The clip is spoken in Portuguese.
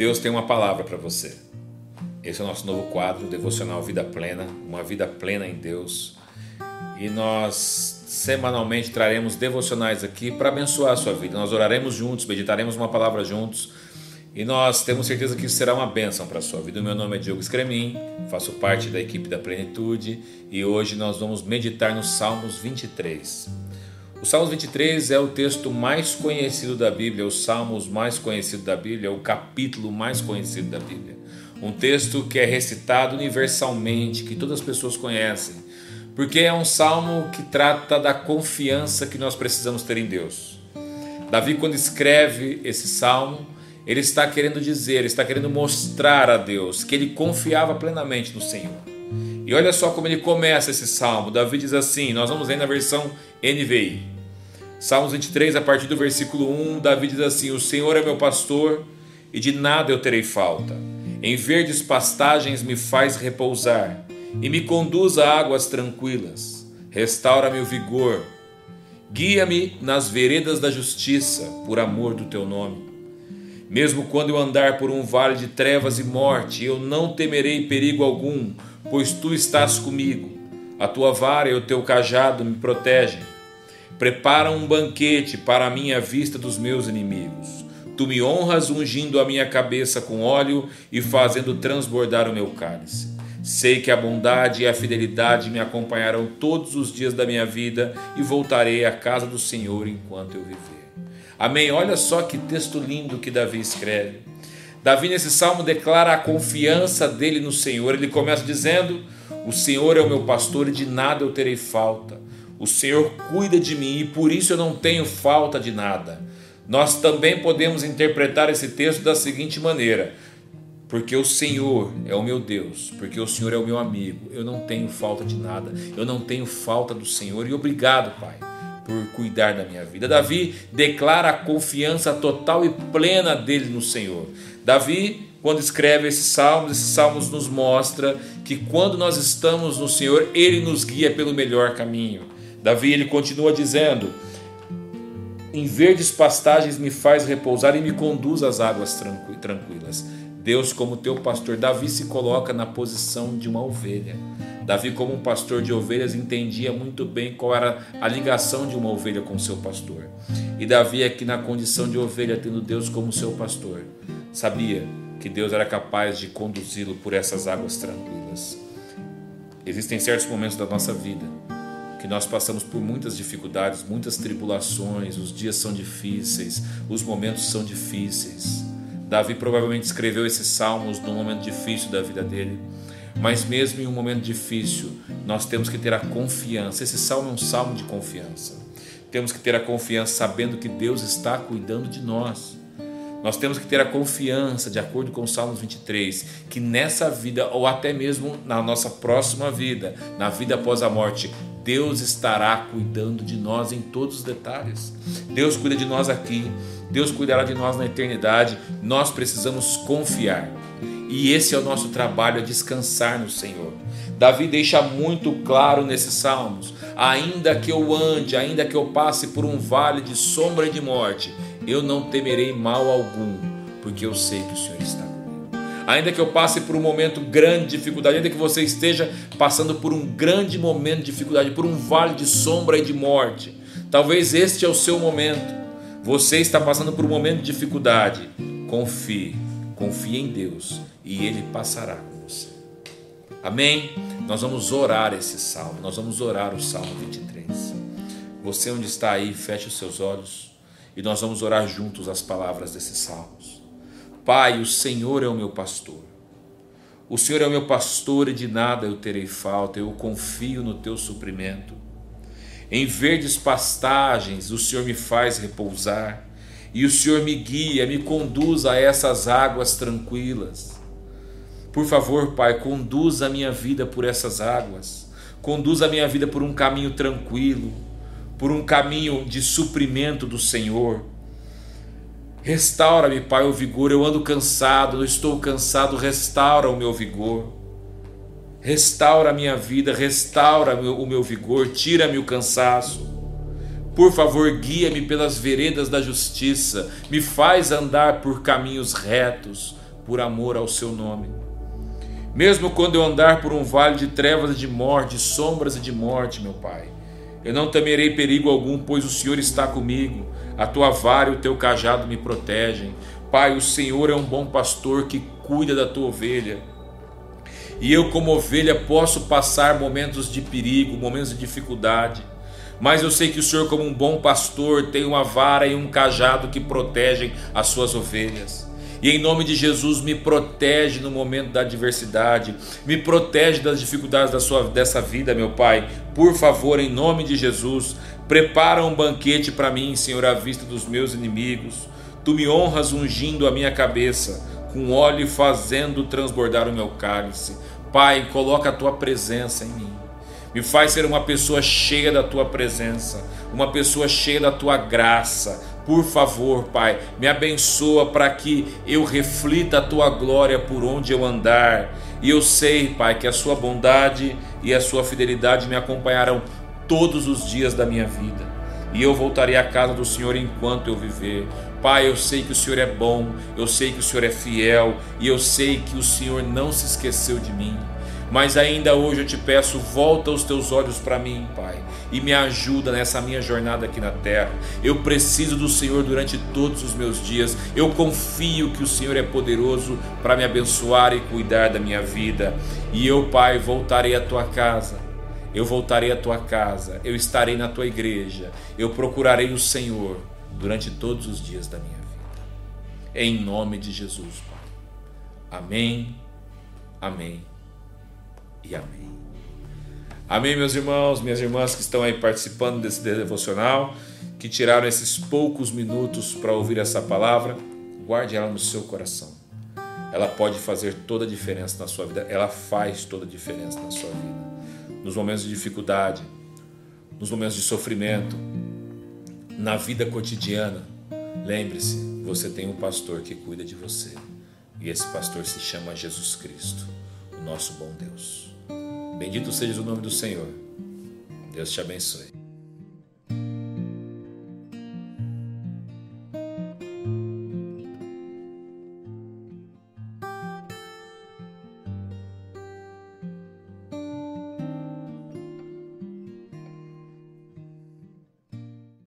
Deus tem uma palavra para você. Esse é o nosso novo quadro, Devocional Vida Plena, uma vida plena em Deus. E nós semanalmente traremos devocionais aqui para abençoar a sua vida. Nós oraremos juntos, meditaremos uma palavra juntos e nós temos certeza que isso será uma bênção para a sua vida. O meu nome é Diogo Scremin, faço parte da equipe da Plenitude e hoje nós vamos meditar nos Salmos 23. O Salmos 23 é o texto mais conhecido da Bíblia, o Salmos mais conhecido da Bíblia, o capítulo mais conhecido da Bíblia. Um texto que é recitado universalmente, que todas as pessoas conhecem, porque é um salmo que trata da confiança que nós precisamos ter em Deus. Davi, quando escreve esse salmo, ele está querendo dizer, ele está querendo mostrar a Deus que ele confiava plenamente no Senhor. E olha só como ele começa esse salmo. Davi diz assim: nós vamos ler na versão NVI. Salmos 23, a partir do versículo 1, Davi diz assim: O Senhor é meu pastor e de nada eu terei falta. Em verdes pastagens me faz repousar e me conduz a águas tranquilas. Restaura-me o vigor. Guia-me nas veredas da justiça, por amor do teu nome. Mesmo quando eu andar por um vale de trevas e morte, eu não temerei perigo algum, pois tu estás comigo. A tua vara e o teu cajado me protegem. Prepara um banquete para a minha vista dos meus inimigos. Tu me honras ungindo a minha cabeça com óleo e fazendo transbordar o meu cálice. Sei que a bondade e a fidelidade me acompanharão todos os dias da minha vida e voltarei à casa do Senhor enquanto eu viver. Amém? Olha só que texto lindo que Davi escreve. Davi, nesse salmo, declara a confiança dele no Senhor. Ele começa dizendo: O Senhor é o meu pastor e de nada eu terei falta. O Senhor cuida de mim e por isso eu não tenho falta de nada. Nós também podemos interpretar esse texto da seguinte maneira: porque o Senhor é o meu Deus, porque o Senhor é o meu amigo, eu não tenho falta de nada, eu não tenho falta do Senhor e obrigado, Pai por cuidar da minha vida. Davi declara a confiança total e plena dele no Senhor. Davi, quando escreve esses salmos, esses salmos nos mostra que quando nós estamos no Senhor, ele nos guia pelo melhor caminho. Davi ele continua dizendo: Em verdes pastagens me faz repousar e me conduz às águas tranquilas. Deus, como teu pastor, Davi se coloca na posição de uma ovelha. Davi, como um pastor de ovelhas, entendia muito bem qual era a ligação de uma ovelha com seu pastor. E Davi, aqui na condição de ovelha, tendo Deus como seu pastor, sabia que Deus era capaz de conduzi-lo por essas águas tranquilas. Existem certos momentos da nossa vida que nós passamos por muitas dificuldades, muitas tribulações, os dias são difíceis, os momentos são difíceis. Davi provavelmente escreveu esses salmos num momento difícil da vida dele. Mas mesmo em um momento difícil, nós temos que ter a confiança. Esse salmo é um salmo de confiança. Temos que ter a confiança sabendo que Deus está cuidando de nós. Nós temos que ter a confiança, de acordo com o Salmos 23, que nessa vida, ou até mesmo na nossa próxima vida, na vida após a morte, Deus estará cuidando de nós em todos os detalhes. Deus cuida de nós aqui, Deus cuidará de nós na eternidade. Nós precisamos confiar. E esse é o nosso trabalho, é descansar no Senhor. Davi deixa muito claro nesses salmos: ainda que eu ande, ainda que eu passe por um vale de sombra e de morte, eu não temerei mal algum, porque eu sei que o Senhor está comigo. Ainda que eu passe por um momento grande de dificuldade, ainda que você esteja passando por um grande momento de dificuldade, por um vale de sombra e de morte, talvez este é o seu momento. Você está passando por um momento de dificuldade. Confie, confie em Deus e Ele passará com você. Amém? Nós vamos orar esse salmo, nós vamos orar o salmo 23. Você onde está aí, feche os seus olhos e nós vamos orar juntos as palavras desses salmos. Pai, o Senhor é o meu pastor. O Senhor é o meu pastor e de nada eu terei falta, eu confio no teu suprimento. Em verdes pastagens o Senhor me faz repousar, e o Senhor me guia, me conduz a essas águas tranquilas. Por favor, Pai, conduza a minha vida por essas águas. Conduza a minha vida por um caminho tranquilo, por um caminho de suprimento do Senhor. Restaura-me, Pai, o vigor. Eu ando cansado, eu estou cansado. Restaura o meu vigor. Restaura a minha vida, restaura o meu vigor, tira-me o cansaço. Por favor, guia-me pelas veredas da justiça, me faz andar por caminhos retos por amor ao seu nome. Mesmo quando eu andar por um vale de trevas e de morte, de sombras e de morte, meu Pai, eu não temerei perigo algum, pois o Senhor está comigo. A tua vara e o teu cajado me protegem. Pai, o Senhor é um bom pastor que cuida da tua ovelha. E eu, como ovelha, posso passar momentos de perigo, momentos de dificuldade. Mas eu sei que o Senhor, como um bom pastor, tem uma vara e um cajado que protegem as suas ovelhas. E em nome de Jesus, me protege no momento da adversidade, me protege das dificuldades da sua, dessa vida, meu Pai. Por favor, em nome de Jesus, prepara um banquete para mim, Senhor, à vista dos meus inimigos. Tu me honras ungindo a minha cabeça, com óleo fazendo transbordar o meu cálice. Pai, coloca a tua presença em mim. Me faz ser uma pessoa cheia da tua presença, uma pessoa cheia da tua graça. Por favor, Pai, me abençoa para que eu reflita a tua glória por onde eu andar. E eu sei, Pai, que a sua bondade e a sua fidelidade me acompanharão todos os dias da minha vida. E eu voltarei à casa do Senhor enquanto eu viver. Pai, eu sei que o Senhor é bom, eu sei que o Senhor é fiel e eu sei que o Senhor não se esqueceu de mim. Mas ainda hoje eu te peço, volta os teus olhos para mim, Pai, e me ajuda nessa minha jornada aqui na terra. Eu preciso do Senhor durante todos os meus dias. Eu confio que o Senhor é poderoso para me abençoar e cuidar da minha vida. E eu, Pai, voltarei à tua casa. Eu voltarei à tua casa, eu estarei na tua igreja, eu procurarei o Senhor durante todos os dias da minha vida. Em nome de Jesus, Pai. Amém, amém e amém. Amém, meus irmãos, minhas irmãs que estão aí participando desse devocional, que tiraram esses poucos minutos para ouvir essa palavra, guarde ela no seu coração. Ela pode fazer toda a diferença na sua vida, ela faz toda a diferença na sua vida. Nos momentos de dificuldade, nos momentos de sofrimento, na vida cotidiana, lembre-se, você tem um pastor que cuida de você. E esse pastor se chama Jesus Cristo, o nosso bom Deus. Bendito seja o nome do Senhor. Deus te abençoe.